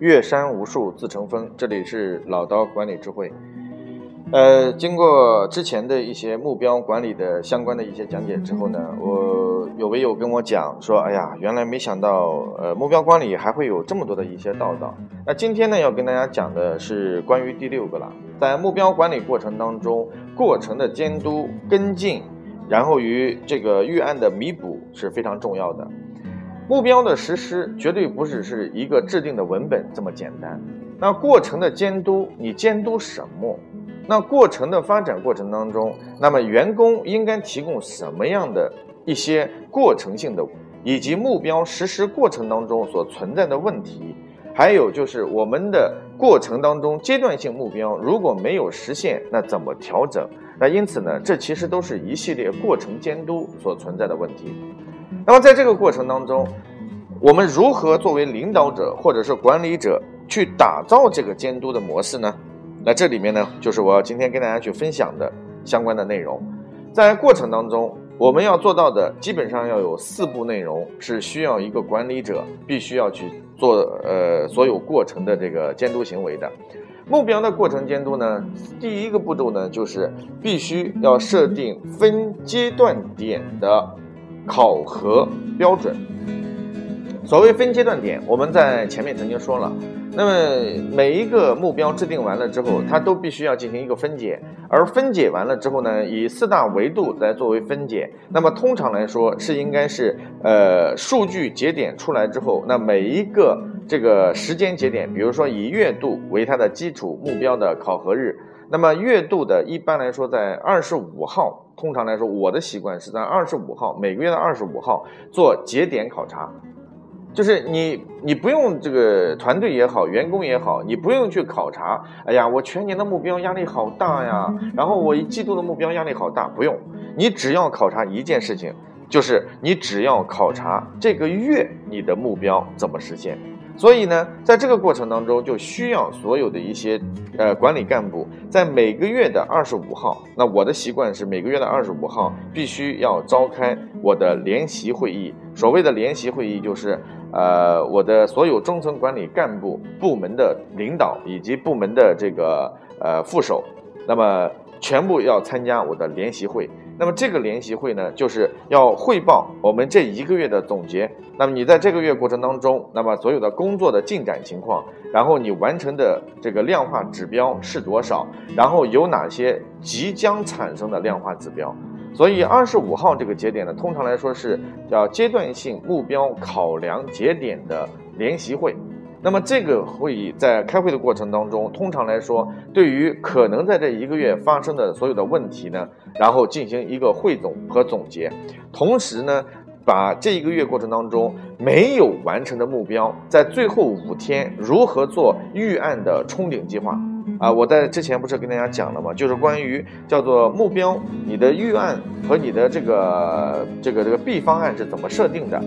岳山无数自成峰。这里是老刀管理智慧。呃，经过之前的一些目标管理的相关的一些讲解之后呢，我有位友跟我讲说：“哎呀，原来没想到，呃，目标管理还会有这么多的一些道道。”那今天呢，要跟大家讲的是关于第六个了，在目标管理过程当中，过程的监督跟进，然后与这个预案的弥补是非常重要的。目标的实施绝对不只是一个制定的文本这么简单。那过程的监督，你监督什么？那过程的发展过程当中，那么员工应该提供什么样的一些过程性的，以及目标实施过程当中所存在的问题，还有就是我们的过程当中阶段性目标如果没有实现，那怎么调整？那因此呢，这其实都是一系列过程监督所存在的问题。那么在这个过程当中，我们如何作为领导者或者是管理者去打造这个监督的模式呢？那这里面呢，就是我今天跟大家去分享的相关的内容。在过程当中，我们要做到的基本上要有四步内容，是需要一个管理者必须要去做呃所有过程的这个监督行为的。目标的过程监督呢，第一个步骤呢，就是必须要设定分阶段点的考核标准。所谓分阶段点，我们在前面曾经说了。那么每一个目标制定完了之后，它都必须要进行一个分解，而分解完了之后呢，以四大维度来作为分解。那么通常来说是应该是，呃，数据节点出来之后，那每一个这个时间节点，比如说以月度为它的基础目标的考核日，那么月度的一般来说在二十五号，通常来说我的习惯是在二十五号，每个月的二十五号做节点考察。就是你，你不用这个团队也好，员工也好，你不用去考察。哎呀，我全年的目标压力好大呀，然后我一季度的目标压力好大，不用。你只要考察一件事情，就是你只要考察这个月你的目标怎么实现。所以呢，在这个过程当中，就需要所有的一些呃管理干部在每个月的二十五号。那我的习惯是每个月的二十五号必须要召开我的联席会议。所谓的联席会议，就是呃我的所有中层管理干部、部门的领导以及部门的这个呃副手，那么全部要参加我的联席会。那么这个联席会呢，就是要汇报我们这一个月的总结。那么你在这个月过程当中，那么所有的工作的进展情况，然后你完成的这个量化指标是多少，然后有哪些即将产生的量化指标。所以二十五号这个节点呢，通常来说是叫阶段性目标考量节点的联席会。那么这个会议在开会的过程当中，通常来说，对于可能在这一个月发生的所有的问题呢，然后进行一个汇总和总结，同时呢，把这一个月过程当中没有完成的目标，在最后五天如何做预案的冲顶计划。啊，我在之前不是跟大家讲了吗？就是关于叫做目标，你的预案和你的这个这个这个 B 方案是怎么设定的？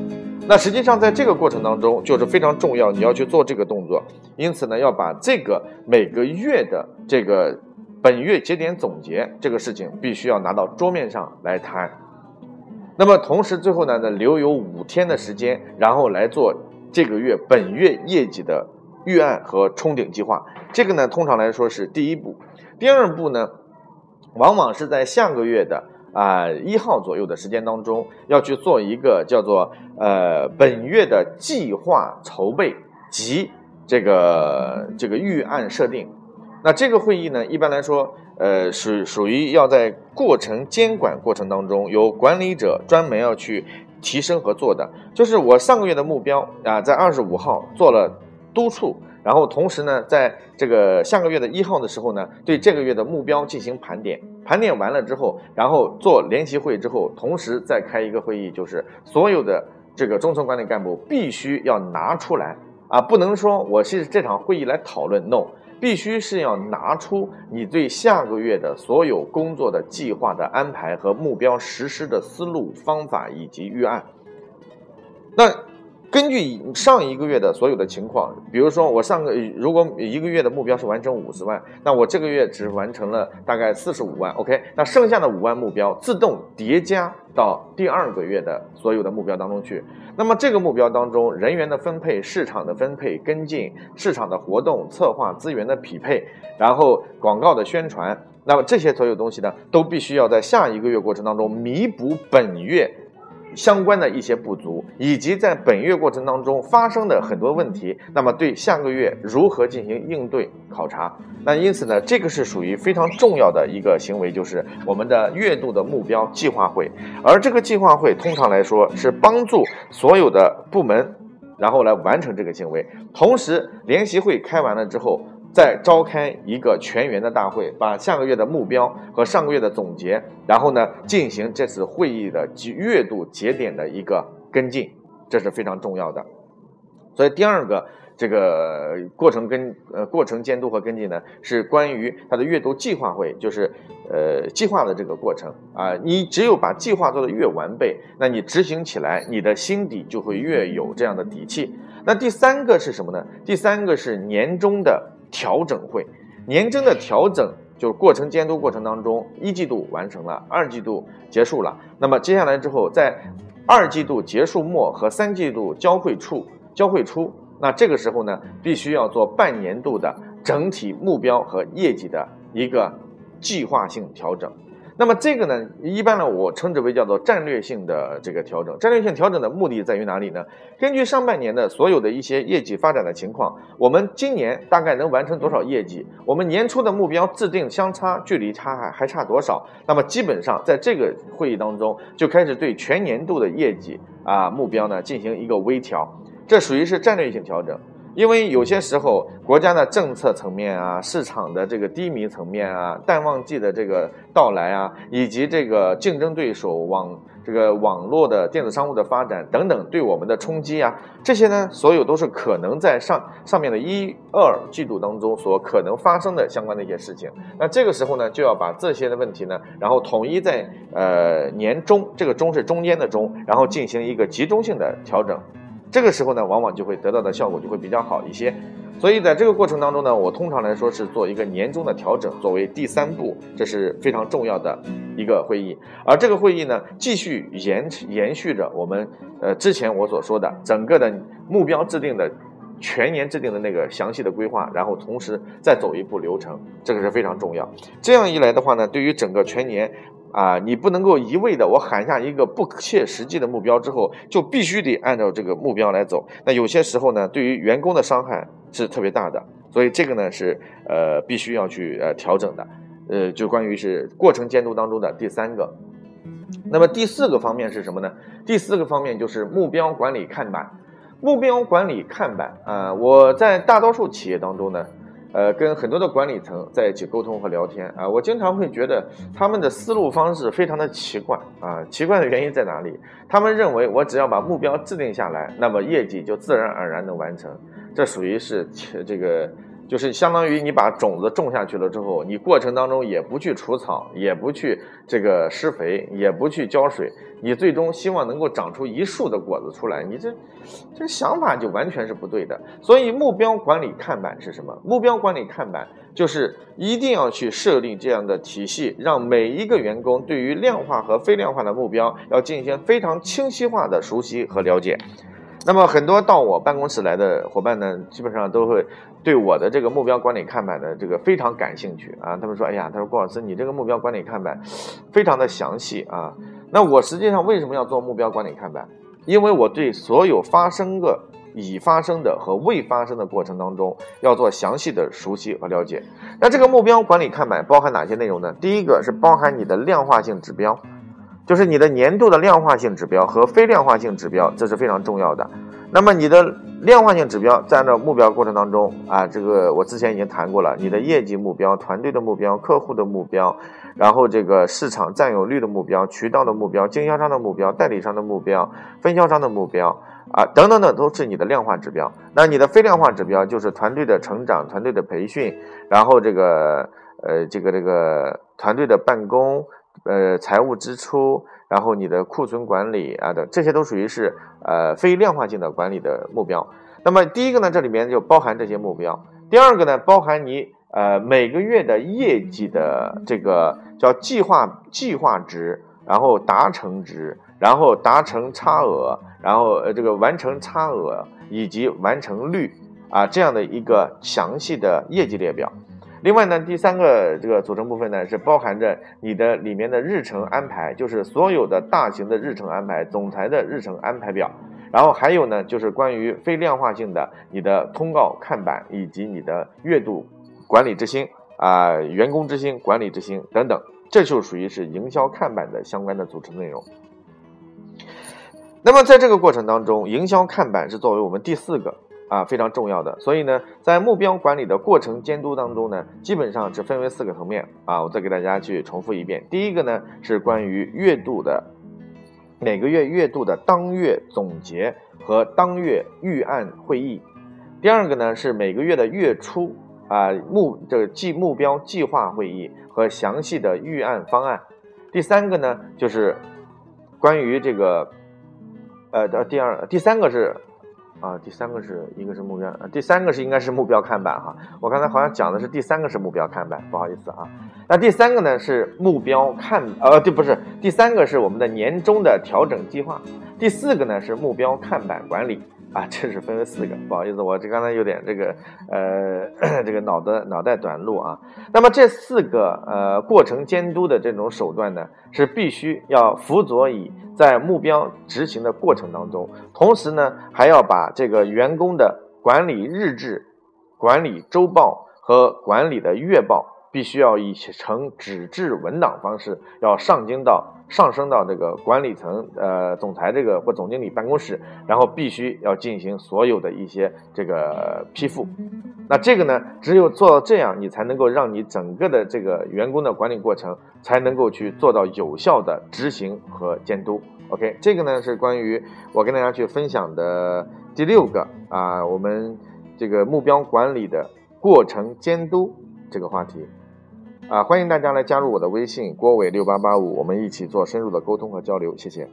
那实际上在这个过程当中就是非常重要，你要去做这个动作。因此呢，要把这个每个月的这个本月节点总结这个事情必须要拿到桌面上来谈。那么同时最后呢，呢留有五天的时间，然后来做这个月本月业绩的预案和冲顶计划。这个呢，通常来说是第一步，第二步呢，往往是在下个月的啊一号左右的时间当中，要去做一个叫做呃本月的计划筹备及这个这个预案设定。那这个会议呢，一般来说，呃，属属于要在过程监管过程当中，由管理者专门要去提升和做的。就是我上个月的目标啊，在二十五号做了督促。然后同时呢，在这个下个月的一号的时候呢，对这个月的目标进行盘点。盘点完了之后，然后做联席会之后，同时再开一个会议，就是所有的这个中层管理干部必须要拿出来啊，不能说我是这场会议来讨论，no，必须是要拿出你对下个月的所有工作的计划的安排和目标实施的思路方法以及预案。那。根据上一个月的所有的情况，比如说我上个如果一个月的目标是完成五十万，那我这个月只完成了大概四十五万，OK，那剩下的五万目标自动叠加到第二个月的所有的目标当中去。那么这个目标当中，人员的分配、市场的分配、跟进市场的活动策划、资源的匹配，然后广告的宣传，那么这些所有东西呢，都必须要在下一个月过程当中弥补本月。相关的一些不足，以及在本月过程当中发生的很多问题，那么对下个月如何进行应对考察？那因此呢，这个是属于非常重要的一个行为，就是我们的月度的目标计划会。而这个计划会通常来说是帮助所有的部门，然后来完成这个行为。同时，联席会开完了之后。再召开一个全员的大会，把下个月的目标和上个月的总结，然后呢进行这次会议的月度节点的一个跟进，这是非常重要的。所以第二个这个过程跟呃过程监督和跟进呢，是关于它的月度计划会，就是呃计划的这个过程啊。你只有把计划做得越完备，那你执行起来，你的心底就会越有这样的底气。那第三个是什么呢？第三个是年终的。调整会，年终的调整就是过程监督过程当中，一季度完成了，二季度结束了。那么接下来之后，在二季度结束末和三季度交汇处交汇初，那这个时候呢，必须要做半年度的整体目标和业绩的一个计划性调整。那么这个呢，一般呢，我称之为叫做战略性的这个调整。战略性调整的目的在于哪里呢？根据上半年的所有的一些业绩发展的情况，我们今年大概能完成多少业绩？我们年初的目标制定相差距离差还还差多少？那么基本上在这个会议当中就开始对全年度的业绩啊目标呢进行一个微调，这属于是战略性调整。因为有些时候，国家的政策层面啊，市场的这个低迷层面啊，淡旺季的这个到来啊，以及这个竞争对手网这个网络的电子商务的发展等等，对我们的冲击啊，这些呢，所有都是可能在上上面的一二季度当中所可能发生的相关的一些事情。那这个时候呢，就要把这些的问题呢，然后统一在呃年中，这个中是中间的中，然后进行一个集中性的调整。这个时候呢，往往就会得到的效果就会比较好一些，所以在这个过程当中呢，我通常来说是做一个年终的调整，作为第三步，这是非常重要的一个会议。而这个会议呢，继续延延续着我们呃之前我所说的整个的目标制定的全年制定的那个详细的规划，然后同时再走一步流程，这个是非常重要。这样一来的话呢，对于整个全年。啊，你不能够一味的我喊下一个不切实际的目标之后，就必须得按照这个目标来走。那有些时候呢，对于员工的伤害是特别大的，所以这个呢是呃必须要去呃调整的。呃，就关于是过程监督当中的第三个。那么第四个方面是什么呢？第四个方面就是目标管理看板。目标管理看板啊，我在大多数企业当中呢。呃，跟很多的管理层在一起沟通和聊天啊，我经常会觉得他们的思路方式非常的奇怪啊。奇怪的原因在哪里？他们认为我只要把目标制定下来，那么业绩就自然而然能完成。这属于是这个，就是相当于你把种子种下去了之后，你过程当中也不去除草，也不去这个施肥，也不去浇水。你最终希望能够长出一树的果子出来，你这这想法就完全是不对的。所以目标管理看板是什么？目标管理看板就是一定要去设立这样的体系，让每一个员工对于量化和非量化的目标要进行非常清晰化的熟悉和了解。那么很多到我办公室来的伙伴呢，基本上都会对我的这个目标管理看板的这个非常感兴趣啊。他们说：“哎呀，他说郭老师，你这个目标管理看板非常的详细啊。”那我实际上为什么要做目标管理看板？因为我对所有发生的、已发生的和未发生的过程当中，要做详细的熟悉和了解。那这个目标管理看板包含哪些内容呢？第一个是包含你的量化性指标，就是你的年度的量化性指标和非量化性指标，这是非常重要的。那么你的量化性指标在按照目标过程当中啊，这个我之前已经谈过了，你的业绩目标、团队的目标、客户的目标。然后这个市场占有率的目标、渠道的目标、经销商的目标、代理商的目标、分销商的目标啊，等等等，都是你的量化指标。那你的非量化指标就是团队的成长、团队的培训，然后这个呃，这个这个团队的办公、呃，财务支出、然后你的库存管理啊等，这些都属于是呃非量化性的管理的目标。那么第一个呢，这里面就包含这些目标；第二个呢，包含你呃每个月的业绩的这个叫计划计划值，然后达成值，然后达成差额，然后呃这个完成差额以及完成率啊这样的一个详细的业绩列表。另外呢，第三个这个组成部分呢，是包含着你的里面的日程安排，就是所有的大型的日程安排，总裁的日程安排表。然后还有呢，就是关于非量化性的你的通告看板以及你的月度管理之星啊，员工之星管理之星等等，这就属于是营销看板的相关的组成内容。那么在这个过程当中，营销看板是作为我们第四个。啊，非常重要的。所以呢，在目标管理的过程监督当中呢，基本上是分为四个层面啊。我再给大家去重复一遍。第一个呢是关于月度的每个月月度的当月总结和当月预案会议。第二个呢是每个月的月初啊目这个计目标计划会议和详细的预案方案。第三个呢就是关于这个呃第二第三个是。啊，第三个是一个是目标，第三个是应该是目标看板哈。我刚才好像讲的是第三个是目标看板，不好意思啊。那第三个呢是目标看，呃，对，不是，第三个是我们的年终的调整计划，第四个呢是目标看板管理。啊，这是分为四个，不好意思，我这刚才有点这个，呃，这个脑子脑袋短路啊。那么这四个呃过程监督的这种手段呢，是必须要辅佐以在目标执行的过程当中，同时呢还要把这个员工的管理日志、管理周报和管理的月报。必须要以成纸质文档方式，要上京到上升到这个管理层，呃，总裁这个或总经理办公室，然后必须要进行所有的一些这个批复。那这个呢，只有做到这样，你才能够让你整个的这个员工的管理过程才能够去做到有效的执行和监督。OK，这个呢是关于我跟大家去分享的第六个啊，我们这个目标管理的过程监督这个话题。啊，欢迎大家来加入我的微信郭伟六八八五，我们一起做深入的沟通和交流，谢谢。